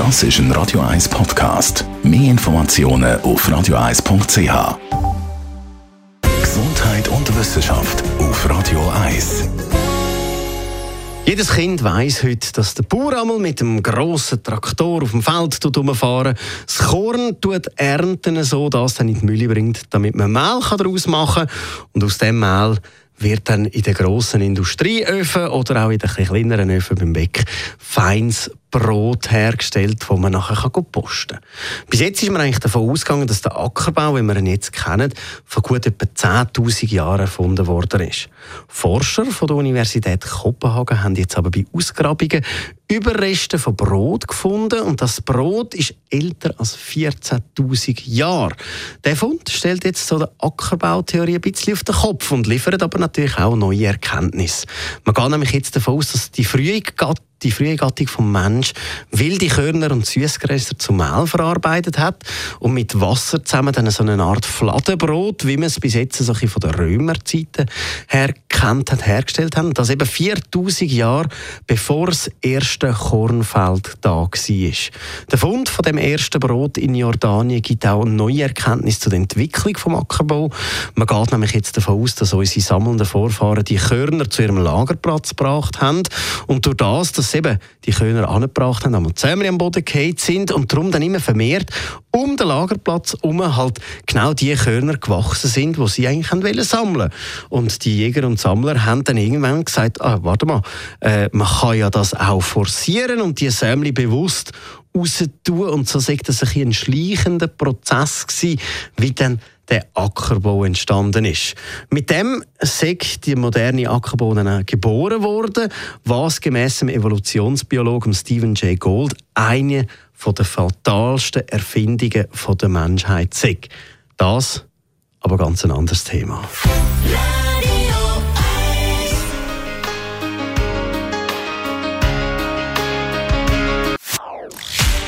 Das ist ein Radio 1 Podcast. Mehr Informationen auf radio1.ch. Gesundheit und Wissenschaft auf Radio 1. Jedes Kind weiß heute, dass der Bauer einmal mit einem grossen Traktor auf dem Feld herumfahren Das Korn tut ernten, so dass dann in die Mühle bringt, damit man Mehl daraus machen kann. Und aus dem Mehl wird dann in den grossen Industrieöfen oder auch in den kleineren Öfen beim Beck feines Brot hergestellt, das man nachher posten kann. Bis jetzt ist man eigentlich davon ausgegangen, dass der Ackerbau, wie wir ihn jetzt kennen, vor gut etwa 10.000 Jahren erfunden worden ist. Forscher von der Universität Kopenhagen haben jetzt aber bei Ausgrabungen Überreste von Brot gefunden und das Brot ist älter als 14.000 Jahre. Der Fund stellt jetzt so der Ackerbautheorie ein bisschen auf den Kopf und liefert aber natürlich auch neue Erkenntnisse. Man geht nämlich jetzt davon aus, dass die frühe Gattung die frühe Gattung vom Mensch wilde Körner und Süßgräser zum Mehl verarbeitet hat und mit Wasser zusammen dann so eine Art Fladenbrot, wie man es bis jetzt so von der Römerzeiten her kennt hat, hergestellt haben. Das eben 4000 Jahre bevor das erste Kornfeld da war. Der Fund von dem ersten Brot in Jordanien gibt auch eine neue Erkenntnis zu der Entwicklung vom Ackerbau. Man geht nämlich jetzt davon aus, dass unsere sammelnden Vorfahren die Körner zu ihrem Lagerplatz gebracht haben und durch das, dass eben die Körner angebracht haben, einmal Zähmchen am Boden gefallen sind und darum dann immer vermehrt um den Lagerplatz herum halt genau die Körner gewachsen sind, die sie eigentlich haben sammeln. Und die Jäger und Sammler haben dann irgendwann gesagt, ah, warte mal, äh, man kann ja das auch forcieren und die Sämli bewusst raus tun. Und so sagt das ein, ein schleichender Prozess gewesen, wie dann der Ackerbau entstanden ist. Mit dem ist die moderne Ackerbau geboren worden, was gemäss dem Evolutionsbiologen Stephen J. Gold eine der fatalsten Erfindungen der Menschheit ist. Das aber ganz ein anderes Thema.